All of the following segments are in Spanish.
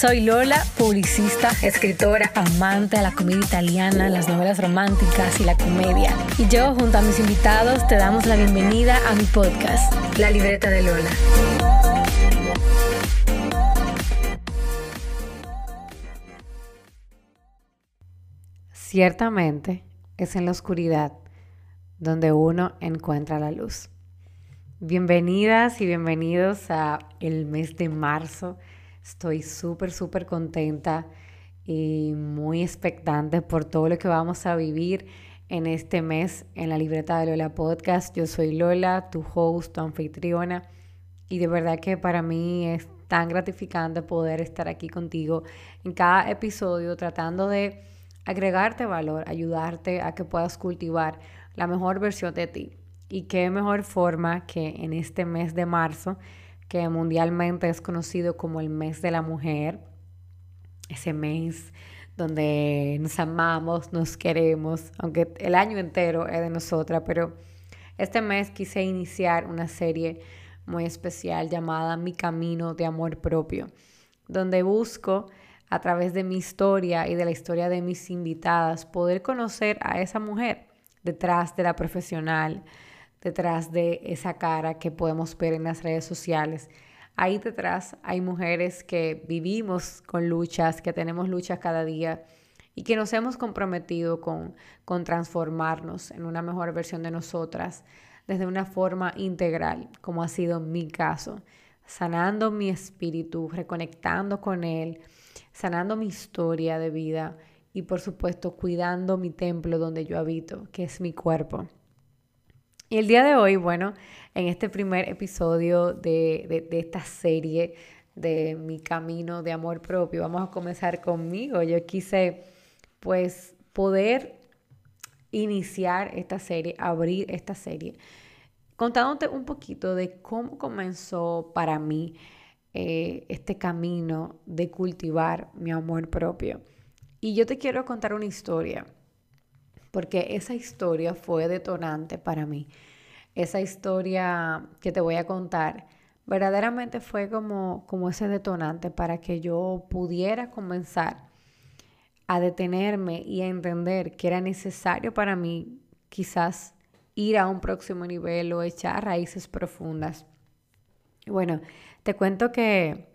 Soy Lola, publicista, escritora, amante de la comedia italiana, las novelas románticas y la comedia. Y yo, junto a mis invitados, te damos la bienvenida a mi podcast, La Libreta de Lola. Ciertamente es en la oscuridad donde uno encuentra la luz. Bienvenidas y bienvenidos a el mes de marzo Estoy súper, súper contenta y muy expectante por todo lo que vamos a vivir en este mes en la libreta de Lola Podcast. Yo soy Lola, tu host, tu anfitriona, y de verdad que para mí es tan gratificante poder estar aquí contigo en cada episodio tratando de agregarte valor, ayudarte a que puedas cultivar la mejor versión de ti. Y qué mejor forma que en este mes de marzo que mundialmente es conocido como el mes de la mujer, ese mes donde nos amamos, nos queremos, aunque el año entero es de nosotras, pero este mes quise iniciar una serie muy especial llamada Mi Camino de Amor Propio, donde busco a través de mi historia y de la historia de mis invitadas poder conocer a esa mujer detrás de la profesional, detrás de esa cara que podemos ver en las redes sociales. Ahí detrás hay mujeres que vivimos con luchas, que tenemos luchas cada día y que nos hemos comprometido con, con transformarnos en una mejor versión de nosotras desde una forma integral, como ha sido mi caso, sanando mi espíritu, reconectando con él, sanando mi historia de vida y por supuesto cuidando mi templo donde yo habito, que es mi cuerpo. Y el día de hoy, bueno, en este primer episodio de, esta serie de mi camino de amor propio, vamos a comenzar conmigo. Yo quise, pues, poder iniciar esta serie, abrir esta serie, contándote un poquito de cómo comenzó para mí eh, este camino de cultivar mi amor propio. Y yo te quiero contar una historia porque esa historia fue detonante para mí. Esa historia que te voy a contar verdaderamente fue como, como ese detonante para que yo pudiera comenzar a detenerme y a entender que era necesario para mí quizás ir a un próximo nivel o echar raíces profundas. Bueno, te cuento que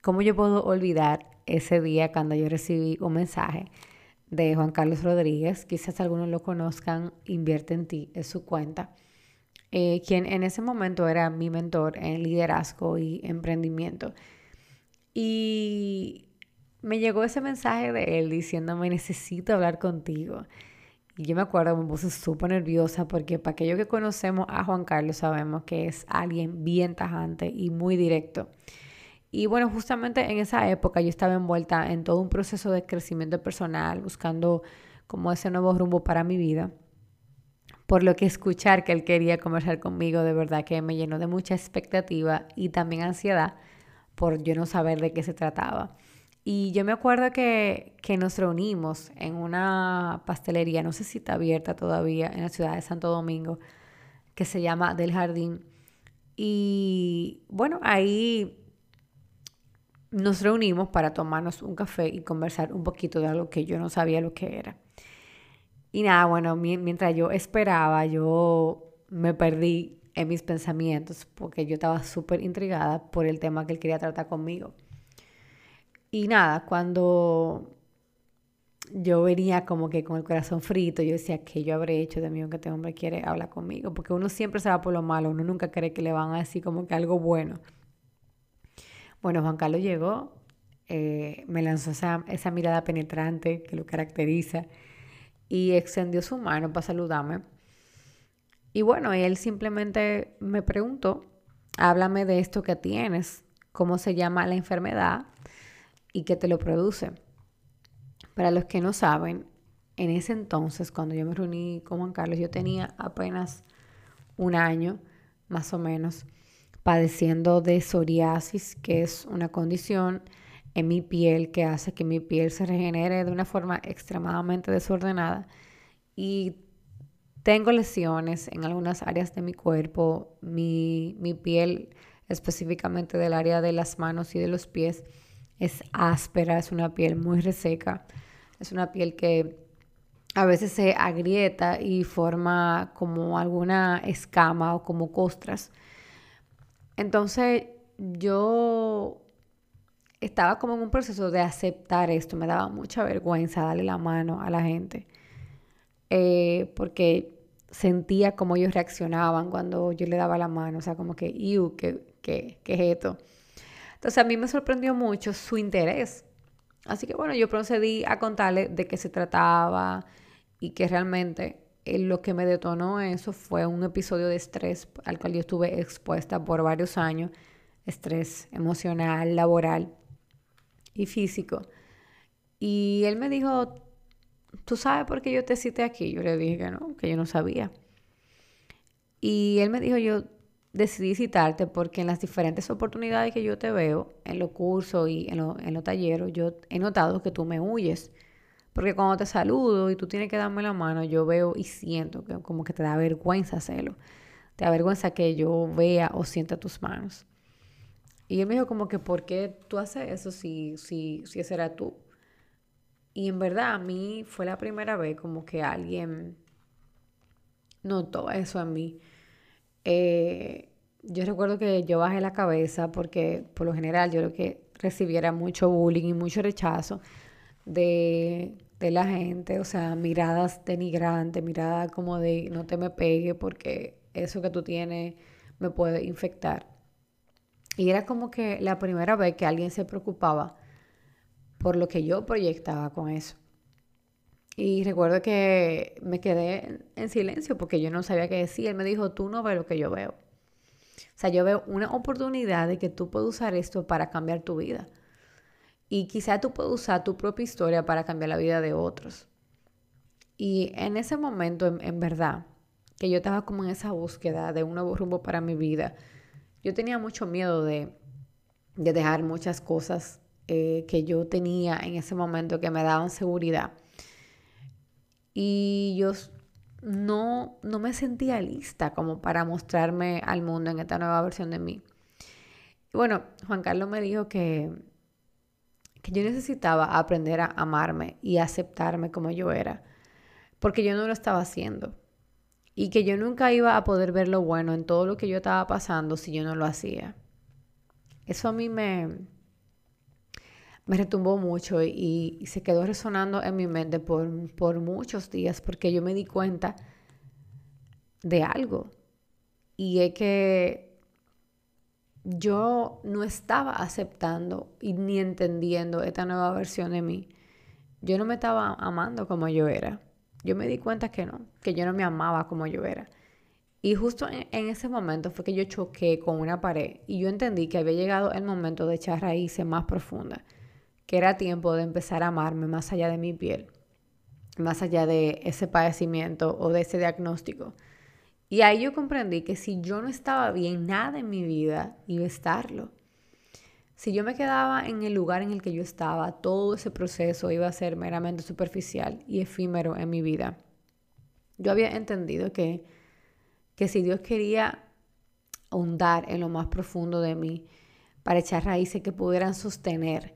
cómo yo puedo olvidar ese día cuando yo recibí un mensaje de Juan Carlos Rodríguez, quizás algunos lo conozcan, Invierte en ti, es su cuenta, eh, quien en ese momento era mi mentor en liderazgo y emprendimiento. Y me llegó ese mensaje de él diciéndome, necesito hablar contigo. Y yo me acuerdo, me puse súper nerviosa porque para aquellos que conocemos a Juan Carlos sabemos que es alguien bien tajante y muy directo. Y bueno, justamente en esa época yo estaba envuelta en todo un proceso de crecimiento personal, buscando como ese nuevo rumbo para mi vida. Por lo que escuchar que él quería conversar conmigo de verdad que me llenó de mucha expectativa y también ansiedad por yo no saber de qué se trataba. Y yo me acuerdo que, que nos reunimos en una pastelería, no sé si está abierta todavía, en la ciudad de Santo Domingo, que se llama Del Jardín. Y bueno, ahí nos reunimos para tomarnos un café y conversar un poquito de algo que yo no sabía lo que era. Y nada, bueno, mientras yo esperaba, yo me perdí en mis pensamientos porque yo estaba súper intrigada por el tema que él quería tratar conmigo. Y nada, cuando yo venía como que con el corazón frito, yo decía, ¿qué yo habré hecho de mí que este hombre quiere hablar conmigo? Porque uno siempre se va por lo malo, uno nunca cree que le van a decir como que algo bueno. Bueno, Juan Carlos llegó, eh, me lanzó esa, esa mirada penetrante que lo caracteriza y extendió su mano para saludarme. Y bueno, él simplemente me preguntó, háblame de esto que tienes, cómo se llama la enfermedad y qué te lo produce. Para los que no saben, en ese entonces, cuando yo me reuní con Juan Carlos, yo tenía apenas un año, más o menos, padeciendo de psoriasis, que es una condición en mi piel que hace que mi piel se regenere de una forma extremadamente desordenada. Y tengo lesiones en algunas áreas de mi cuerpo, mi, mi piel específicamente del área de las manos y de los pies es áspera, es una piel muy reseca, es una piel que a veces se agrieta y forma como alguna escama o como costras. Entonces yo estaba como en un proceso de aceptar esto, me daba mucha vergüenza darle la mano a la gente, eh, porque sentía cómo ellos reaccionaban cuando yo le daba la mano, o sea, como que, iu, ¿qué, qué, qué es esto? Entonces a mí me sorprendió mucho su interés. Así que bueno, yo procedí a contarle de qué se trataba, y que realmente lo que me detonó eso fue un episodio de estrés al cual yo estuve expuesta por varios años, estrés emocional, laboral y físico. Y él me dijo, ¿tú sabes por qué yo te cité aquí? Yo le dije que no, que yo no sabía. Y él me dijo, yo decidí citarte porque en las diferentes oportunidades que yo te veo, en los cursos y en, en los talleres, yo he notado que tú me huyes. Porque cuando te saludo y tú tienes que darme la mano, yo veo y siento que como que te da vergüenza hacerlo. Te da vergüenza que yo vea o sienta tus manos. Y él me dijo como que, ¿por qué tú haces eso si, si, si ese era tú? Y en verdad a mí fue la primera vez como que alguien notó eso en mí. Eh, yo recuerdo que yo bajé la cabeza porque por lo general yo lo que recibiera mucho bullying y mucho rechazo de, la gente, o sea, miradas denigrantes, miradas como de no te me pegue porque eso que tú tienes me puede infectar. Y era como que la primera vez que alguien se preocupaba por lo que yo proyectaba con eso. Y recuerdo que me quedé en silencio porque yo no sabía qué decir. Él me dijo, tú no ves lo que yo veo. O sea, yo veo una oportunidad de que tú puedes usar esto para cambiar tu vida. Y quizá tú puedes usar tu propia historia para cambiar la vida de otros. Y en ese momento, en, verdad, que yo estaba como en esa búsqueda de un nuevo rumbo para mi vida, yo tenía mucho miedo de, dejar muchas cosas eh, que yo tenía en ese momento que me daban seguridad. Y yo no, no me sentía lista como para mostrarme al mundo en esta nueva versión de mí. Bueno, Juan Carlos me dijo que que yo necesitaba aprender a amarme y aceptarme como yo era, porque yo no lo estaba haciendo. Y que yo nunca iba a poder ver lo bueno en todo lo que yo estaba pasando si yo no lo hacía. Eso a mí me, me retumbó mucho y, se quedó resonando en mi mente por, por muchos días porque yo me di cuenta de algo. Y es que yo no estaba aceptando y ni entendiendo esta nueva versión de mí. Yo no me estaba amando como yo era. Yo me di cuenta que no, que yo no me amaba como yo era. Y justo en, ese momento fue que yo choqué con una pared y yo entendí que había llegado el momento de echar raíces más profundas, que era tiempo de empezar a amarme más allá de mi piel, más allá de ese padecimiento o de ese diagnóstico y ahí yo comprendí que si yo no estaba bien, nada en mi vida iba a estarlo. Si yo me quedaba en el lugar en el que yo estaba, todo ese proceso iba a ser meramente superficial y efímero en mi vida. Yo había entendido que, que si Dios quería ahondar en lo más profundo de mí para echar raíces que pudieran sostener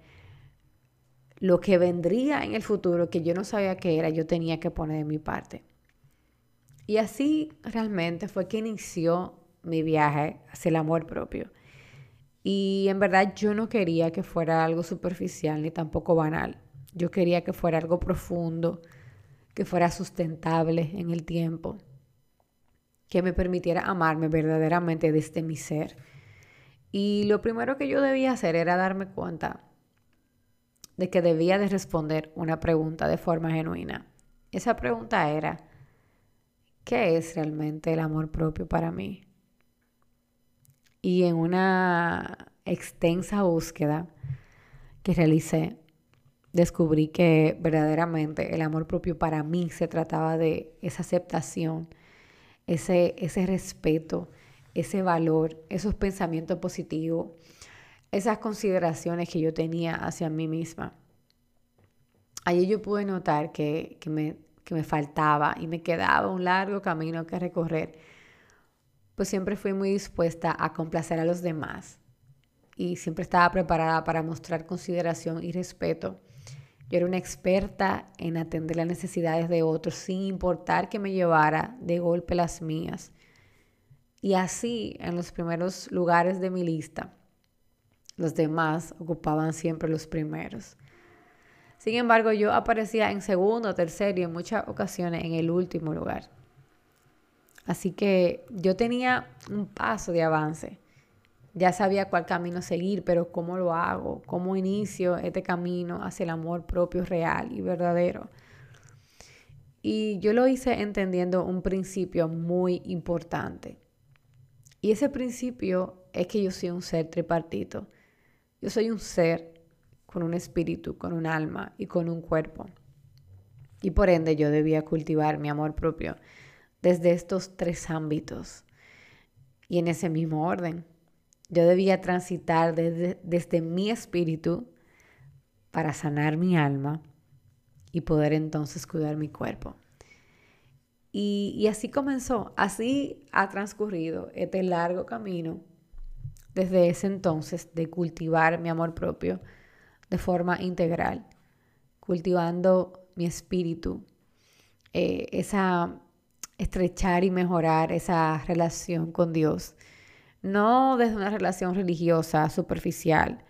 lo que vendría en el futuro, que yo no sabía qué era, yo tenía que poner de mi parte. Y así realmente fue que inició mi viaje hacia el amor propio. Y en verdad yo no quería que fuera algo superficial ni tampoco banal. Yo quería que fuera algo profundo, que fuera sustentable en el tiempo, que me permitiera amarme verdaderamente desde mi ser. Y lo primero que yo debía hacer era darme cuenta de que debía de responder una pregunta de forma genuina. Esa pregunta era, ¿qué es realmente el amor propio para mí? Y en una extensa búsqueda que realicé, descubrí que verdaderamente el amor propio para mí se trataba de esa aceptación, ese, ese respeto, ese valor, esos pensamientos positivos, esas consideraciones que yo tenía hacia mí misma. Allí yo pude notar que, me, que me faltaba y me quedaba un largo camino que recorrer, pues siempre fui muy dispuesta a complacer a los demás y siempre estaba preparada para mostrar consideración y respeto. Yo era una experta en atender las necesidades de otros sin importar que me llevara de golpe las mías. Y así, en los primeros lugares de mi lista, los demás ocupaban siempre los primeros. Sin embargo, yo aparecía en segundo, tercero y en muchas ocasiones en el último lugar. Así que yo tenía un paso de avance. Ya sabía cuál camino seguir, pero ¿cómo lo hago? ¿Cómo inicio este camino hacia el amor propio real y verdadero? Y yo lo hice entendiendo un principio muy importante. Y ese principio es que yo soy un ser tripartito. Yo soy un ser con un espíritu, con un alma y con un cuerpo. Y por ende yo debía cultivar mi amor propio desde estos tres ámbitos y en ese mismo orden. Yo debía transitar desde, desde mi espíritu para sanar mi alma y poder entonces cuidar mi cuerpo. Y, y, así comenzó, así ha transcurrido este largo camino desde ese entonces de cultivar mi amor propio de forma integral, cultivando mi espíritu, eh, esa estrechar y mejorar esa relación con Dios, no desde una relación religiosa superficial,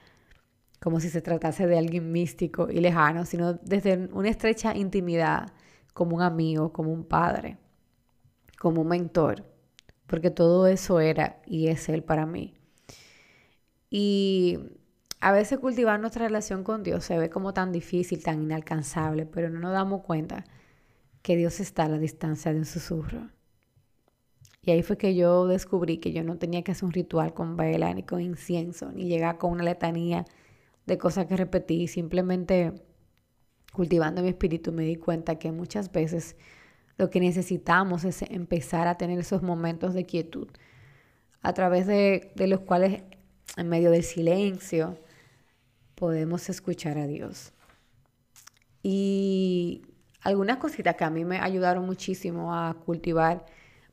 como si se tratase de alguien místico y lejano, sino desde una estrecha intimidad, como un amigo, como un padre, como un mentor, porque todo eso era y es Él para mí. Y a veces cultivar nuestra relación con Dios se ve como tan difícil, tan inalcanzable, pero no nos damos cuenta que Dios está a la distancia de un susurro. Y ahí fue que yo descubrí que yo no tenía que hacer un ritual con vela, ni con incienso, ni llegar con una letanía de cosas que repetí. Simplemente cultivando mi espíritu me di cuenta que muchas veces lo que necesitamos es empezar a tener esos momentos de quietud, a través de, de los cuales, en medio del silencio, podemos escuchar a Dios. Y algunas cositas que a mí me ayudaron muchísimo a cultivar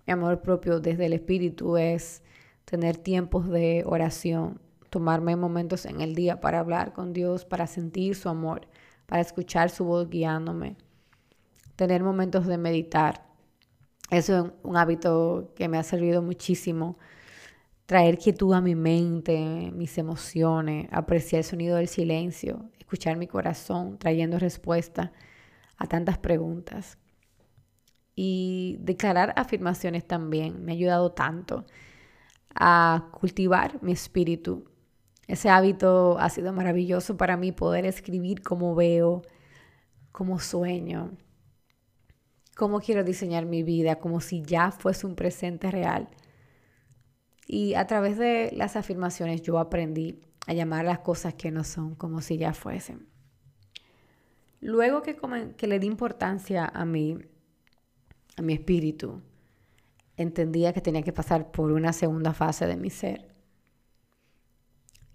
mi amor propio desde el espíritu es tener tiempos de oración, tomarme momentos en el día para hablar con Dios, para sentir su amor, para escuchar su voz guiándome, tener momentos de meditar. Eso es un hábito que me ha servido muchísimo traer quietud a mi mente, mis emociones, apreciar el sonido del silencio, escuchar mi corazón, trayendo respuesta a tantas preguntas. Y declarar afirmaciones también me ha ayudado tanto a cultivar mi espíritu. Ese hábito ha sido maravilloso para mí poder escribir cómo veo, cómo sueño, cómo quiero diseñar mi vida, como si ya fuese un presente real y a través de las afirmaciones yo aprendí a llamar las cosas que no son como si ya fuesen. Luego que, le di importancia a mi, a mi espíritu, entendía que tenía que pasar por una segunda fase de mi ser.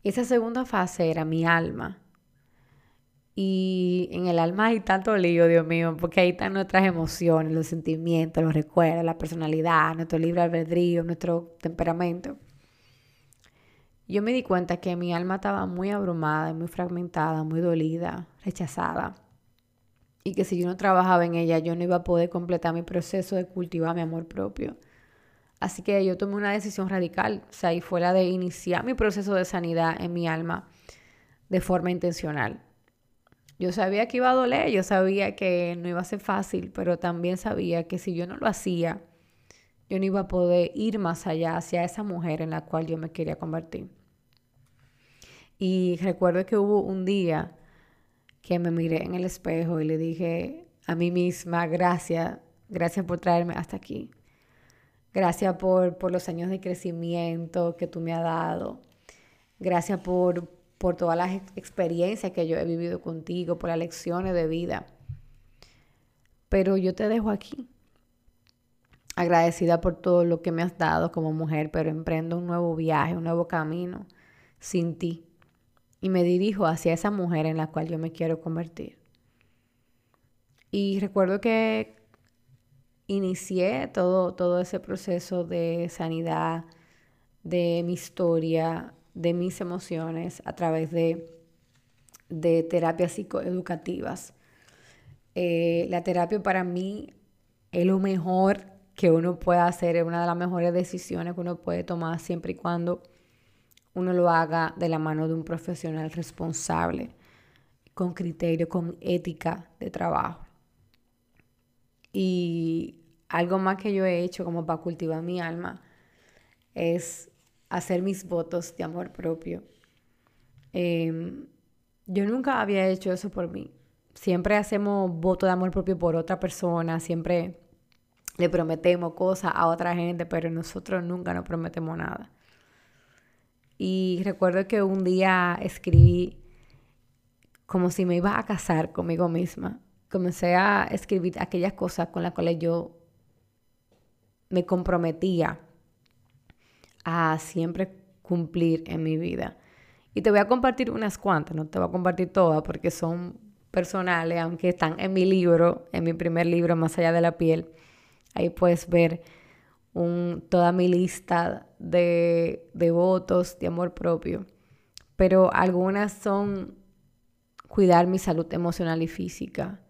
Esa segunda fase era mi alma. Y en el alma hay tanto lío, Dios mío, porque ahí están nuestras emociones, los sentimientos, los recuerdos, la personalidad, nuestro libre albedrío, nuestro temperamento. Yo me di cuenta que mi alma estaba muy abrumada, muy fragmentada, muy dolida, rechazada. Y que si yo no trabajaba en ella, yo no iba a poder completar mi proceso de cultivar mi amor propio. Así que yo tomé una decisión radical, o sea, y fue la de iniciar mi proceso de sanidad en mi alma de forma intencional yo sabía que iba a doler, yo sabía que no iba a ser fácil, pero también sabía que si yo no lo hacía, yo no iba a poder ir más allá hacia esa mujer en la cual yo me quería convertir. Y recuerdo que hubo un día que me miré en el espejo y le dije a mí misma, gracias, gracias por traerme hasta aquí. Gracias por, por los años de crecimiento que tú me has dado. Gracias por por todas las experiencias que yo he vivido contigo, por las lecciones de vida. Pero yo te dejo aquí, agradecida por todo lo que me has dado como mujer, pero emprendo un nuevo viaje, un nuevo camino sin ti. Y me dirijo hacia esa mujer en la cual yo me quiero convertir. Y recuerdo que inicié todo, todo ese proceso de sanidad, de mi historia, de mis emociones a través de, de terapias psicoeducativas. Eh, la terapia para mí es lo mejor que uno puede hacer, es una de las mejores decisiones que uno puede tomar siempre y cuando uno lo haga de la mano de un profesional responsable, con criterio, con ética de trabajo. Y algo más que yo he hecho como para cultivar mi alma es hacer mis votos de amor propio. Em, yo nunca había hecho eso por mí. Siempre hacemos voto de amor propio por otra persona, siempre le prometemos cosas a otra gente, pero nosotros nunca nos prometemos nada. Y recuerdo que un día escribí como si me iba a casar conmigo misma. Comencé a escribir aquellas cosas con las cuales yo me comprometía a siempre cumplir en mi vida. Y te voy a compartir unas cuantas, no te voy a compartir todas porque son personales, aunque están en mi libro, en mi primer libro, Más allá de la piel. Ahí puedes ver un, toda mi lista de, de votos de amor propio. Pero algunas son cuidar mi salud emocional y física,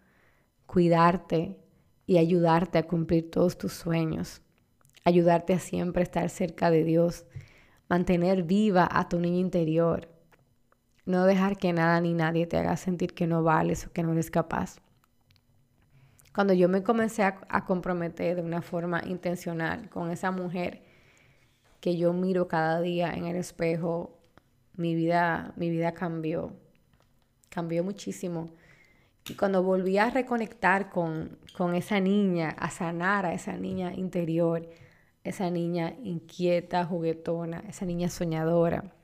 cuidarte y ayudarte a cumplir todos tus sueños ayudarte a siempre estar cerca de Dios, mantener viva a tu niña interior, no dejar que nada ni nadie te haga sentir que no vales o que no eres capaz. Cuando yo me comencé a, comprometer de una forma intencional con esa mujer que yo miro cada día en el espejo, mi vida, mi vida cambió, cambió muchísimo. Y cuando volví a reconectar con, con esa niña, a sanar a esa niña interior, esa niña inquieta, juguetona, esa niña soñadora,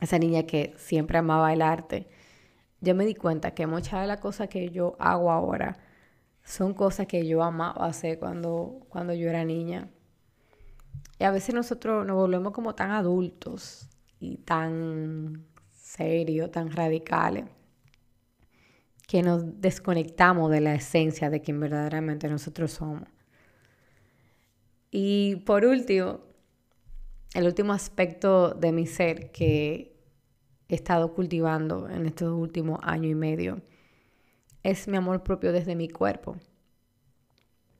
esa niña que siempre amaba el arte, yo me di cuenta que muchas de las cosas que yo hago ahora son cosas que yo amaba hacer cuando, cuando yo era niña. Y a veces nosotros nos volvemos como tan adultos y tan serios, tan radicales, que nos desconectamos de la esencia de quien verdaderamente nosotros somos. Y por último, el último aspecto de mi ser que he estado cultivando en estos últimos años y medio es mi amor propio desde mi cuerpo.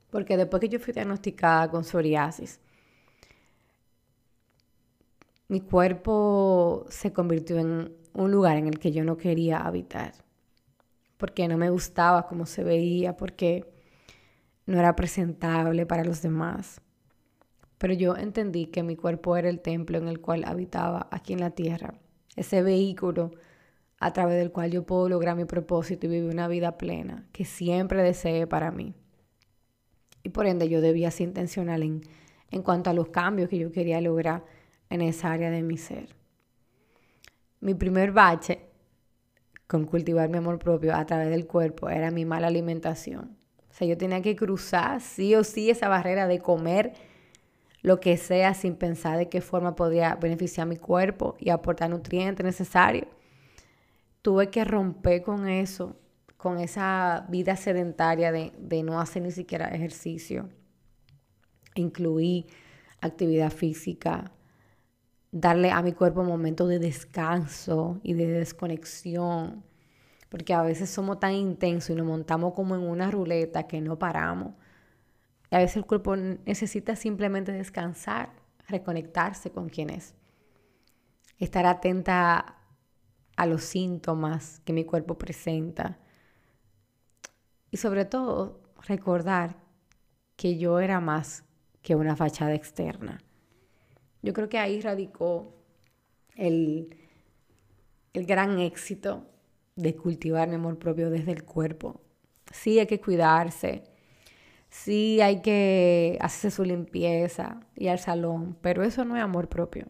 Porque después que yo fui diagnosticada con psoriasis, mi cuerpo se convirtió en un lugar en el que yo no quería habitar. Porque no me gustaba cómo se veía, porque no era presentable para los demás pero yo entendí que mi cuerpo era el templo en el cual habitaba aquí en la tierra, ese vehículo a través del cual yo puedo lograr mi propósito y vivir una vida plena que siempre deseé para mí. Y por ende yo debía ser intencional en, en cuanto a los cambios que yo quería lograr en esa área de mi ser. Mi primer bache con cultivar mi amor propio a través del cuerpo era mi mala alimentación. O sea, yo tenía que cruzar sí o sí esa barrera de comer lo que sea sin pensar de qué forma podría beneficiar mi cuerpo y aportar nutrientes necesarios. Tuve que romper con eso, con esa vida sedentaria de, de no hacer ni siquiera ejercicio. Incluí actividad física, darle a mi cuerpo momentos de descanso y de desconexión, porque a veces somos tan intensos y nos montamos como en una ruleta que no paramos a veces el cuerpo necesita simplemente descansar, reconectarse con quien es. Estar atenta a los síntomas que mi cuerpo presenta. Y sobre todo, recordar que yo era más que una fachada externa. Yo creo que ahí radicó el, el gran éxito de cultivar mi amor propio desde el cuerpo. Sí hay que cuidarse, Sí hay que hacerse su limpieza y al salón, pero eso no es amor propio.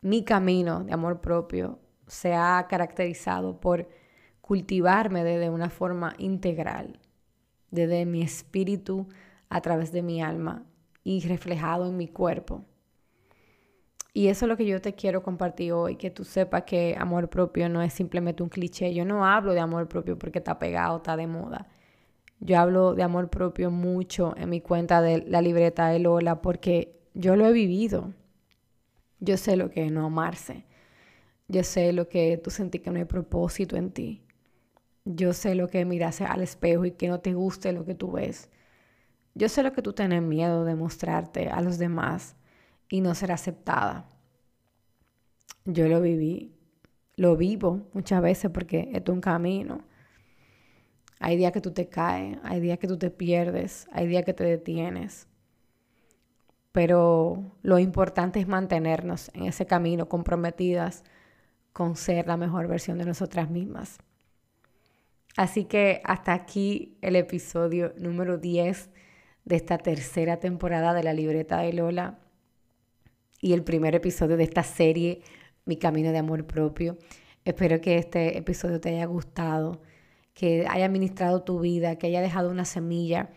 Mi camino de amor propio se ha caracterizado por cultivarme de una forma integral, desde mi espíritu a través de mi alma y reflejado en mi cuerpo. Y eso es lo que yo te quiero compartir hoy, que tú sepas que amor propio no es simplemente un cliché. Yo no hablo de amor propio porque está pegado, está de moda. Yo hablo de amor propio mucho en mi cuenta de la libreta de Lola porque yo lo he vivido. Yo sé lo que es no amarse. Yo sé lo que tú sentís que no hay propósito en ti. Yo sé lo que mirarse al espejo y que no te guste lo que tú ves. Yo sé lo que tú tienes miedo de mostrarte a los demás y no ser aceptada. Yo lo viví, lo vivo muchas veces porque es un camino. Hay días que tú te caes, hay días que tú te pierdes, hay días que te detienes. Pero lo importante es mantenernos en ese camino comprometidas con ser la mejor versión de nosotras mismas. Así que hasta aquí el episodio número 10 de esta tercera temporada de la libreta de Lola y el primer episodio de esta serie, Mi Camino de Amor Propio. Espero que este episodio te haya gustado, que haya ministrado tu vida, que haya dejado una semilla.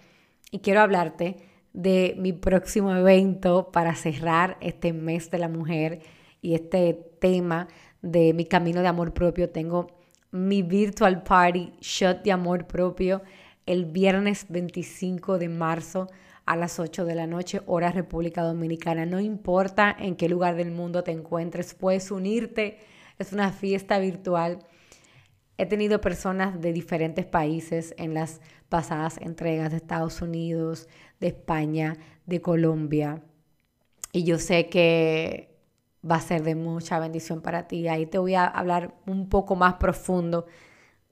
Y quiero hablarte de mi próximo evento para cerrar este mes de la mujer y este tema de mi camino de amor propio. Tengo mi virtual party shot de amor propio el viernes 25 de marzo a las 8 de la noche, hora República Dominicana. No importa en qué lugar del mundo te encuentres, puedes unirte. Es una fiesta virtual. He tenido personas de diferentes países en las pasadas entregas de Estados Unidos, de España, de Colombia. Y yo sé que va a ser de mucha bendición para ti. Ahí te voy a hablar un poco más profundo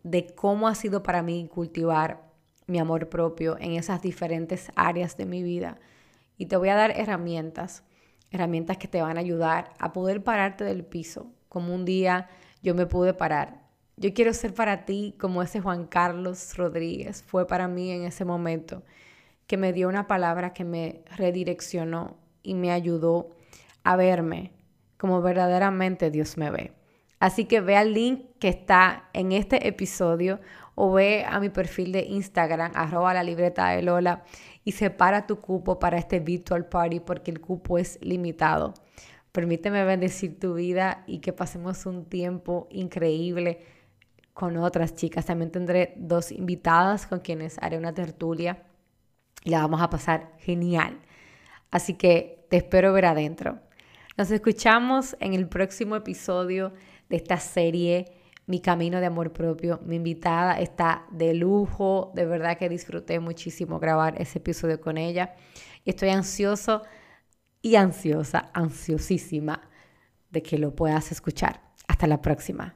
de cómo ha sido para mí cultivar mi amor propio en esas diferentes áreas de mi vida. Y te voy a dar herramientas, herramientas que te van a ayudar a poder pararte del piso, como un día yo me pude parar. Yo quiero ser para ti como ese Juan Carlos Rodríguez fue para mí en ese momento, que me dio una palabra que me redireccionó y me ayudó a verme como verdaderamente Dios me ve. Así que ve al link que está en este episodio o ve a mi perfil de Instagram, arroba la libreta de Lola, y separa tu cupo para este virtual party porque el cupo es limitado. Permíteme bendecir tu vida y que pasemos un tiempo increíble con otras chicas. También tendré dos invitadas con quienes haré una tertulia y la vamos a pasar genial. Así que te espero ver adentro. Nos escuchamos en el próximo episodio de esta serie mi camino de amor propio. Mi invitada está de lujo, de verdad que disfruté muchísimo grabar ese episodio con ella y estoy ansioso y ansiosa, ansiosísima de que lo puedas escuchar. Hasta la próxima.